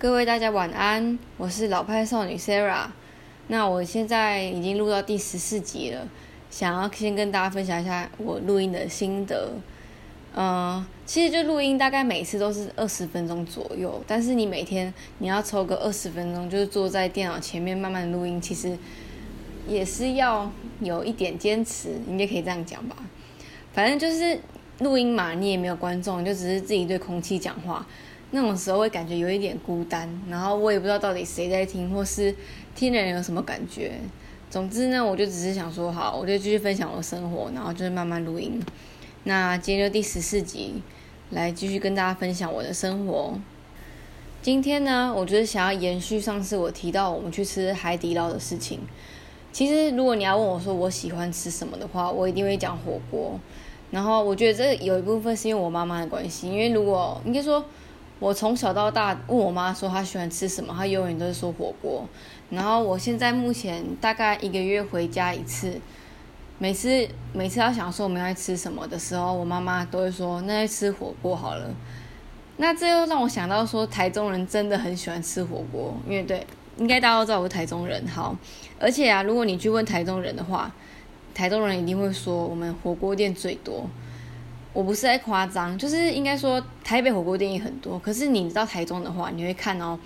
各位大家晚安，我是老派少女 Sarah。那我现在已经录到第十四集了，想要先跟大家分享一下我录音的心得。嗯，其实就录音大概每次都是二十分钟左右，但是你每天你要抽个二十分钟，就是坐在电脑前面慢慢录音，其实也是要有一点坚持，应该可以这样讲吧。反正就是录音嘛，你也没有观众，就只是自己对空气讲话。那种时候会感觉有一点孤单，然后我也不知道到底谁在听，或是听的人有什么感觉。总之呢，我就只是想说，好，我就继续分享我的生活，然后就是慢慢录音。那今天就第十四集，来继续跟大家分享我的生活。今天呢，我就是想要延续上次我提到我们去吃海底捞的事情。其实如果你要问我说我喜欢吃什么的话，我一定会讲火锅。然后我觉得这有一部分是因为我妈妈的关系，因为如果应该说。我从小到大问我妈说她喜欢吃什么，她永远都是说火锅。然后我现在目前大概一个月回家一次，每次每次要想说我们要吃什么的时候，我妈妈都会说那就吃火锅好了。那这又让我想到说台中人真的很喜欢吃火锅，因为对，应该大家都知道我是台中人。好，而且啊，如果你去问台中人的话，台中人一定会说我们火锅店最多。我不是在夸张，就是应该说台北火锅店也很多，可是你到台中的话，你会看哦，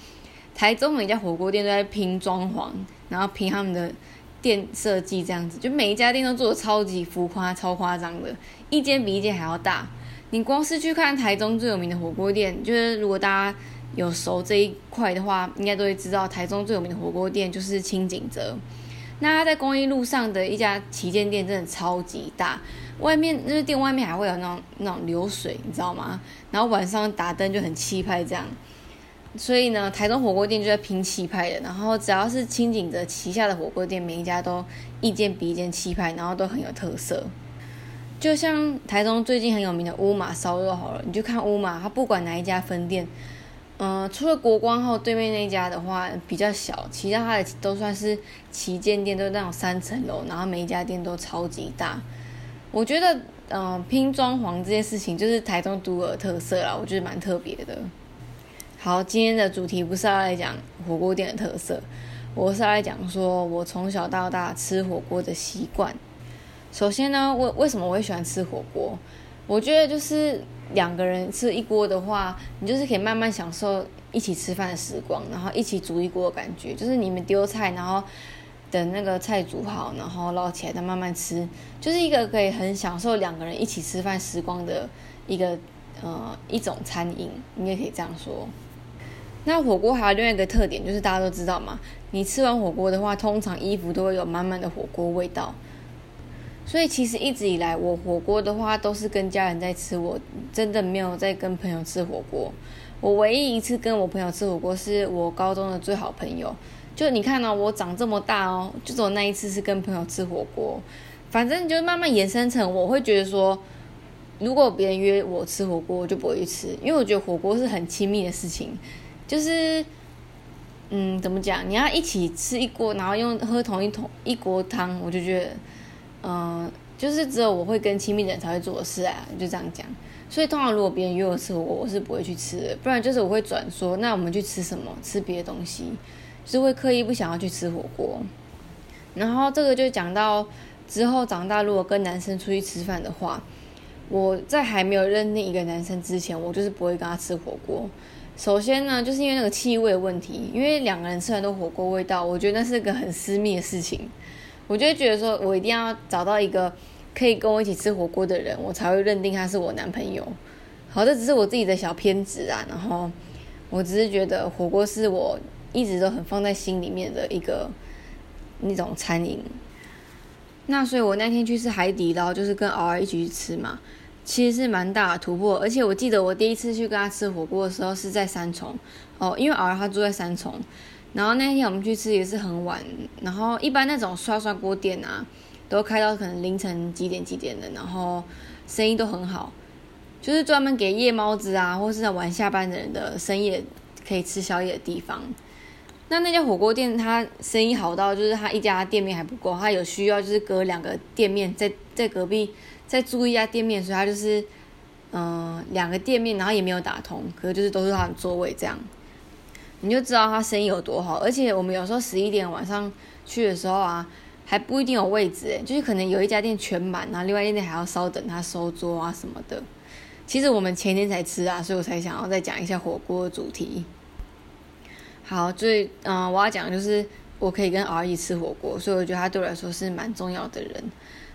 台中每家火锅店都在拼装潢，然后拼他们的店设计这样子，就每一家店都做的超级浮夸、超夸张的，一间比一间还要大。你光是去看台中最有名的火锅店，就是如果大家有熟这一块的话，应该都会知道台中最有名的火锅店就是清景泽。那他在公益路上的一家旗舰店真的超级大，外面那个店外面还会有那种那种流水，你知道吗？然后晚上打灯就很气派这样。所以呢，台中火锅店就在拼气派的，然后只要是清景泽旗下的火锅店，每一家都一间比一间气派，然后都很有特色。就像台中最近很有名的乌马烧肉好了，你就看乌马，它不管哪一家分店。嗯，除了国光后对面那家的话比较小，其他它的都算是旗舰店，都是那种三层楼，然后每一家店都超级大。我觉得，嗯，拼装潢这件事情就是台中独有特色啦，我觉得蛮特别的。好，今天的主题不是要来讲火锅店的特色，我是要来讲说我从小到大吃火锅的习惯。首先呢，为为什么我会喜欢吃火锅？我觉得就是两个人吃一锅的话，你就是可以慢慢享受一起吃饭的时光，然后一起煮一锅的感觉。就是你们丢菜，然后等那个菜煮好，然后捞起来再慢慢吃，就是一个可以很享受两个人一起吃饭时光的一个呃一种餐饮，你也可以这样说。那火锅还有另外一个特点，就是大家都知道嘛，你吃完火锅的话，通常衣服都会有满满的火锅味道。所以其实一直以来，我火锅的话都是跟家人在吃，我真的没有在跟朋友吃火锅。我唯一一次跟我朋友吃火锅，是我高中的最好朋友。就你看到我长这么大哦，就只有那一次是跟朋友吃火锅。反正就慢慢延伸成，我会觉得说，如果别人约我吃火锅，我就不会去吃，因为我觉得火锅是很亲密的事情。就是，嗯，怎么讲？你要一起吃一锅，然后用喝同一桶一锅汤，我就觉得。嗯，就是只有我会跟亲密的人才会做的事啊，就这样讲。所以通常如果别人约我吃火锅，我是不会去吃的。不然就是我会转说，那我们去吃什么？吃别的东西，是会刻意不想要去吃火锅。然后这个就讲到之后长大，如果跟男生出去吃饭的话，我在还没有认定一个男生之前，我就是不会跟他吃火锅。首先呢，就是因为那个气味问题，因为两个人吃完都火锅味道，我觉得那是个很私密的事情。我就觉得说，我一定要找到一个可以跟我一起吃火锅的人，我才会认定他是我男朋友。好，这只是我自己的小偏执啊。然后，我只是觉得火锅是我一直都很放在心里面的一个那种餐饮。那所以，我那天去吃海底捞，就是跟敖儿一起去吃嘛，其实是蛮大的突破。而且我记得我第一次去跟他吃火锅的时候是在三重哦，因为敖儿他住在三重。然后那天我们去吃也是很晚，然后一般那种刷刷锅店啊，都开到可能凌晨几点几点的，然后生意都很好，就是专门给夜猫子啊，或是晚下班的人的深夜可以吃宵夜的地方。那那家火锅店它生意好到，就是它一家店面还不够，它有需要就是隔两个店面在在隔壁再租一家店面，所以它就是嗯两个店面，然后也没有打通，可是就是都是它的座位这样。你就知道他生意有多好。而且我们有时候十一点晚上去的时候啊，还不一定有位置，就是可能有一家店全满，然后另外一家店还要稍等他收桌啊什么的。其实我们前天才吃啊，所以我才想要再讲一下火锅的主题。好，最嗯，我要讲就是我可以跟 R 一吃火锅，所以我觉得他对我来说是蛮重要的人。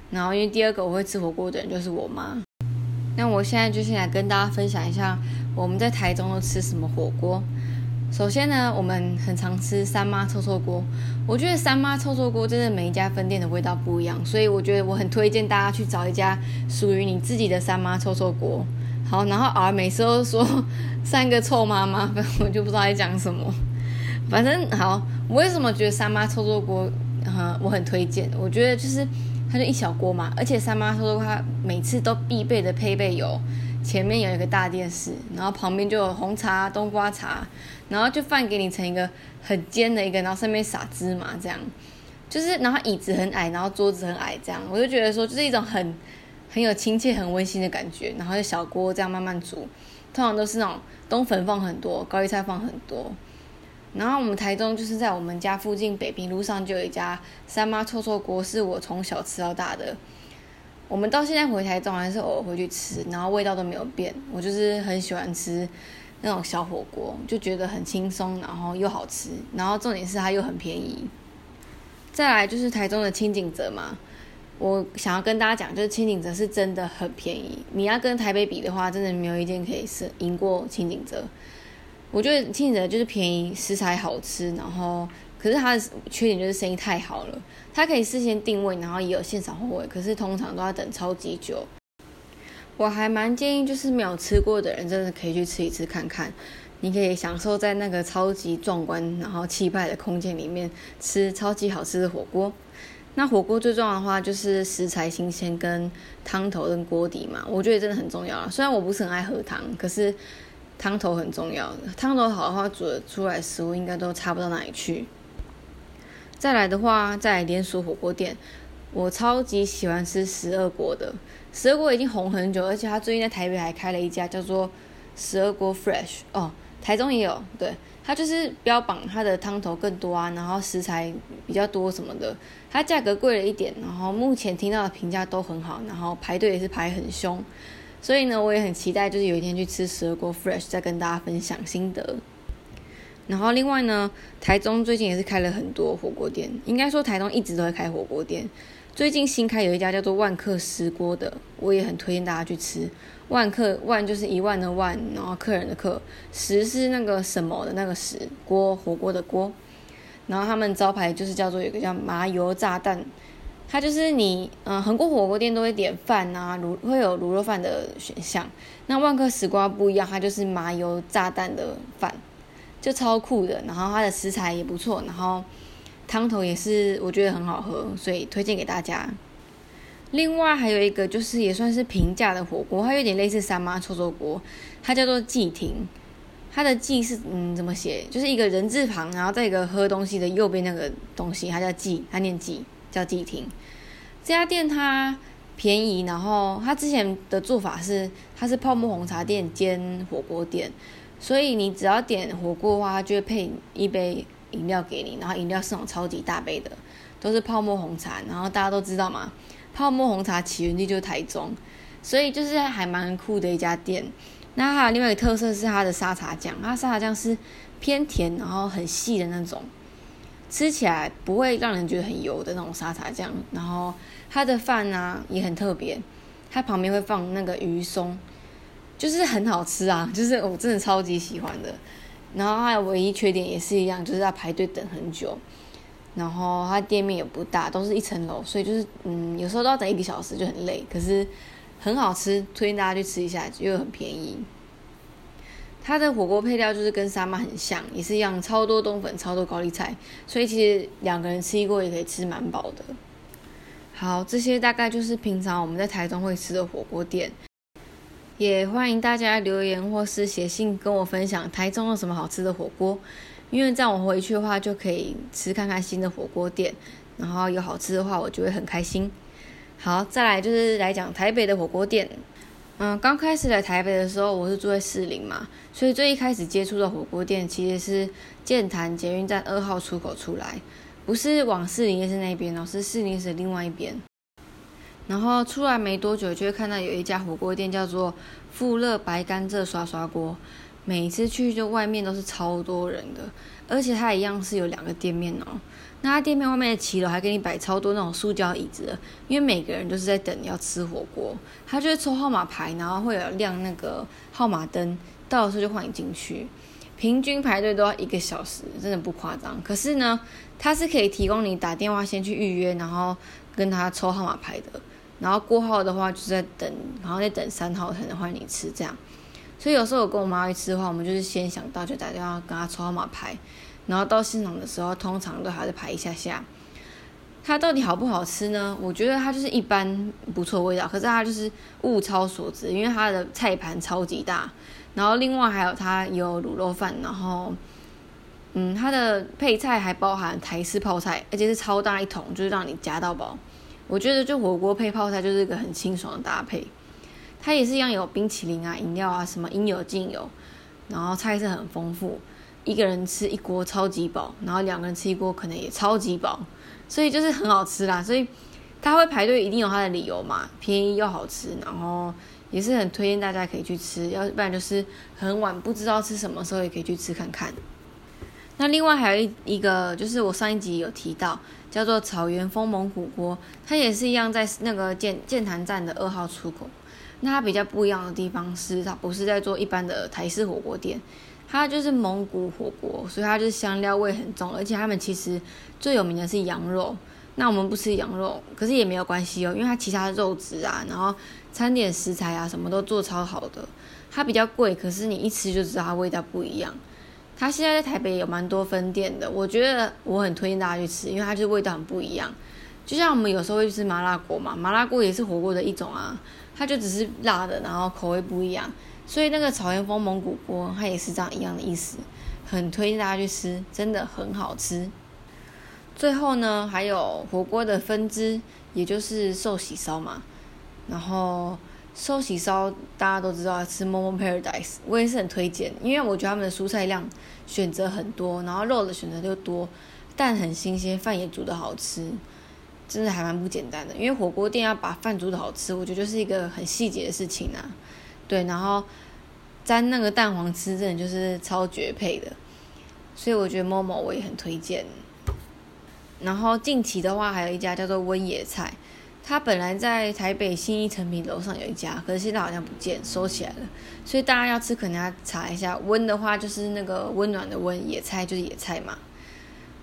然后因为第二个我会吃火锅的人就是我妈。那我现在就先来跟大家分享一下我们在台中都吃什么火锅。首先呢，我们很常吃三妈臭臭锅。我觉得三妈臭臭锅真的每一家分店的味道不一样，所以我觉得我很推荐大家去找一家属于你自己的三妈臭臭锅。好，然后 R 每次都说三个臭妈妈，我就不知道在讲什么。反正好，我为什么觉得三妈臭臭锅哈我很推荐？我觉得就是它就一小锅嘛，而且三妈臭臭锅它每次都必备的配备有前面有一个大电视，然后旁边就有红茶、冬瓜茶，然后就饭给你盛一个很尖的一个，然后上面撒芝麻这样，就是然后椅子很矮，然后桌子很矮这样，我就觉得说就是一种很很有亲切、很温馨的感觉，然后就小锅这样慢慢煮，通常都是那种冬粉放很多，高丽菜放很多。然后我们台中就是在我们家附近北平路上就有一家三妈臭臭锅，是我从小吃到大的。我们到现在回台中还是偶尔回去吃，然后味道都没有变。我就是很喜欢吃那种小火锅，就觉得很轻松，然后又好吃，然后重点是它又很便宜。再来就是台中的清景泽嘛，我想要跟大家讲，就是清景泽是真的很便宜。你要跟台北比的话，真的没有一件可以是赢过清景泽。我觉得清泽就是便宜，食材好吃，然后可是它的缺点就是生意太好了。它可以事先定位，然后也有现场后位，可是通常都要等超级久。我还蛮建议，就是没有吃过的人，真的可以去吃一次看看。你可以享受在那个超级壮观、然后气派的空间里面吃超级好吃的火锅。那火锅最重要的话就是食材新鲜、跟汤头跟锅底嘛，我觉得真的很重要。虽然我不是很爱喝汤，可是。汤头很重要，汤头好的话，煮的出来食物应该都差不到哪里去。再来的话，在连锁火锅店，我超级喜欢吃十二国的。十二国已经红很久，而且他最近在台北还开了一家叫做十二锅 Fresh 哦，台中也有。对，它就是标榜它的汤头更多啊，然后食材比较多什么的。它价格贵了一点，然后目前听到的评价都很好，然后排队也是排很凶。所以呢，我也很期待，就是有一天去吃十二锅 fresh，再跟大家分享心得。然后另外呢，台中最近也是开了很多火锅店，应该说台中一直都会开火锅店。最近新开有一家叫做万客石锅的，我也很推荐大家去吃。万客万就是一万的万，然后客人的客，石是那个什么的那个石锅火锅的锅。然后他们招牌就是叫做有个叫麻油炸弹。它就是你，嗯，很多火锅店都会点饭啊，卤会有卤肉饭的选项。那万客石锅不一样，它就是麻油炸弹的饭，就超酷的。然后它的食材也不错，然后汤头也是我觉得很好喝，所以推荐给大家。另外还有一个就是也算是平价的火锅，它有点类似三妈臭臭锅，它叫做季亭。它的季是嗯怎么写？就是一个人字旁，然后再一个喝东西的右边那个东西，它叫季，它念季。叫季亭，这家店它便宜，然后它之前的做法是，它是泡沫红茶店兼火锅店，所以你只要点火锅的话，它就会配一杯饮料给你，然后饮料是那种超级大杯的，都是泡沫红茶，然后大家都知道嘛，泡沫红茶起源地就是台中，所以就是还蛮酷的一家店。那还有另外一个特色是它的沙茶酱，它沙茶酱是偏甜，然后很细的那种。吃起来不会让人觉得很油的那种沙茶酱，然后它的饭呢也很特别，它旁边会放那个鱼松，就是很好吃啊，就是我真的超级喜欢的。然后它唯一缺点也是一样，就是要排队等很久。然后它店面也不大，都是一层楼，所以就是嗯，有时候都要等一个小时，就很累。可是很好吃，推荐大家去吃一下，又很便宜。它的火锅配料就是跟沙妈很像，也是一样，超多冬粉，超多高丽菜，所以其实两个人吃一锅也可以吃蛮饱的。好，这些大概就是平常我们在台中会吃的火锅店，也欢迎大家留言或是写信跟我分享台中有什么好吃的火锅，因为这样我回去的话就可以吃看看新的火锅店，然后有好吃的话我就会很开心。好，再来就是来讲台北的火锅店。嗯，刚开始来台北的时候，我是住在士林嘛，所以最一开始接触的火锅店其实是建潭捷运站二号出口出来，不是往士林夜市那边哦，是士林市另外一边。然后出来没多久，就会看到有一家火锅店叫做富乐白甘蔗刷刷锅，每次去就外面都是超多人的，而且它一样是有两个店面哦。那它店面外面的骑楼还给你摆超多那种塑胶椅子，因为每个人都是在等要吃火锅。他就会抽号码牌，然后会有亮那个号码灯，到的时候就换你进去。平均排队都要一个小时，真的不夸张。可是呢，它是可以提供你打电话先去预约，然后跟他抽号码牌的。然后过号的话就在等，然后再等三号才能换你吃这样。所以有时候我跟我妈一吃的话，我们就是先想到就打电话跟他抽号码牌。然后到现场的时候，通常都还是排一下下。它到底好不好吃呢？我觉得它就是一般不错味道，可是它就是物超所值，因为它的菜盘超级大。然后另外还有它有卤肉饭，然后嗯，它的配菜还包含台式泡菜，而且是超大一桶，就是让你夹到饱。我觉得就火锅配泡菜就是一个很清爽的搭配。它也是一样有冰淇淋啊、饮料啊，什么应有尽有。然后菜色很丰富。一个人吃一锅超级饱，然后两个人吃一锅可能也超级饱，所以就是很好吃啦。所以他会排队，一定有他的理由嘛，便宜又好吃，然后也是很推荐大家可以去吃。要不然就是很晚不知道吃什么时候也可以去吃看看。那另外还有一一个就是我上一集有提到，叫做草原风蒙古锅，它也是一样在那个建建潭站的二号出口。那它比较不一样的地方是，它不是在做一般的台式火锅店。它就是蒙古火锅，所以它就是香料味很重，而且他们其实最有名的是羊肉。那我们不吃羊肉，可是也没有关系哦，因为它其他肉质啊，然后餐点食材啊，什么都做超好的。它比较贵，可是你一吃就知道它味道不一样。它现在在台北有蛮多分店的，我觉得我很推荐大家去吃，因为它就是味道很不一样。就像我们有时候会吃麻辣锅嘛，麻辣锅也是火锅的一种啊，它就只是辣的，然后口味不一样。所以那个草原风蒙古锅，它也是这样一样的意思，很推荐大家去吃，真的很好吃。最后呢，还有火锅的分支，也就是寿喜烧嘛。然后寿喜烧大家都知道吃 Momo Paradise，我也是很推荐，因为我觉得他们的蔬菜量选择很多，然后肉的选择就多，蛋很新鲜，饭也煮的好吃，真的还蛮不简单的。因为火锅店要把饭煮的好吃，我觉得就是一个很细节的事情啊。对，然后沾那个蛋黄吃，真的就是超绝配的，所以我觉得 Momo 我也很推荐。然后近期的话，还有一家叫做温野菜，它本来在台北新一成品楼上有一家，可是现在好像不见，收起来了。所以大家要吃，可能要查一下。温的话就是那个温暖的温，野菜就是野菜嘛。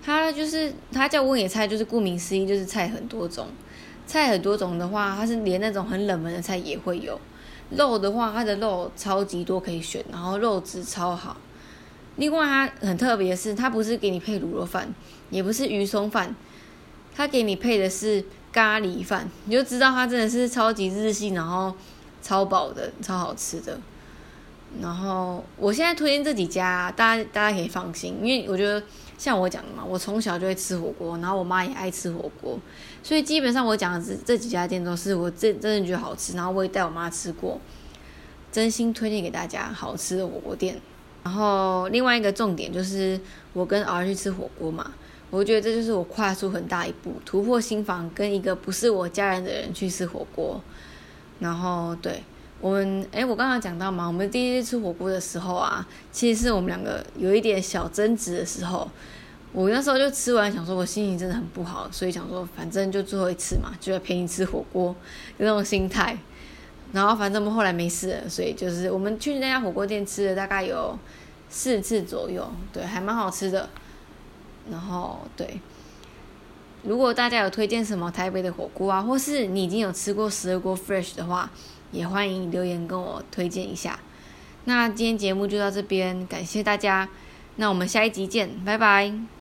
它就是它叫温野菜，就是顾名思义，就是菜很多种。菜很多种的话，它是连那种很冷门的菜也会有。肉的话，它的肉超级多可以选，然后肉质超好。另外，它很特别的是，它不是给你配卤肉饭，也不是鱼松饭，它给你配的是咖喱饭，你就知道它真的是超级日系，然后超饱的，超好吃的。然后我现在推荐这几家，大家大家可以放心，因为我觉得像我讲的嘛，我从小就会吃火锅，然后我妈也爱吃火锅，所以基本上我讲的这这几家店都是我真真的觉得好吃，然后我也带我妈吃过，真心推荐给大家好吃的火锅店。然后另外一个重点就是我跟儿去吃火锅嘛，我觉得这就是我跨出很大一步，突破心房，跟一个不是我家人的人去吃火锅。然后对。我们哎，我刚刚讲到嘛，我们第一次吃火锅的时候啊，其实是我们两个有一点小争执的时候。我那时候就吃完，想说我心情真的很不好，所以想说反正就最后一次嘛，就要陪你吃火锅，那种心态。然后反正我们后来没事了，所以就是我们去那家火锅店吃了大概有四次左右，对，还蛮好吃的。然后对，如果大家有推荐什么台北的火锅啊，或是你已经有吃过十二锅 fresh 的话。也欢迎留言跟我推荐一下。那今天节目就到这边，感谢大家。那我们下一集见，拜拜。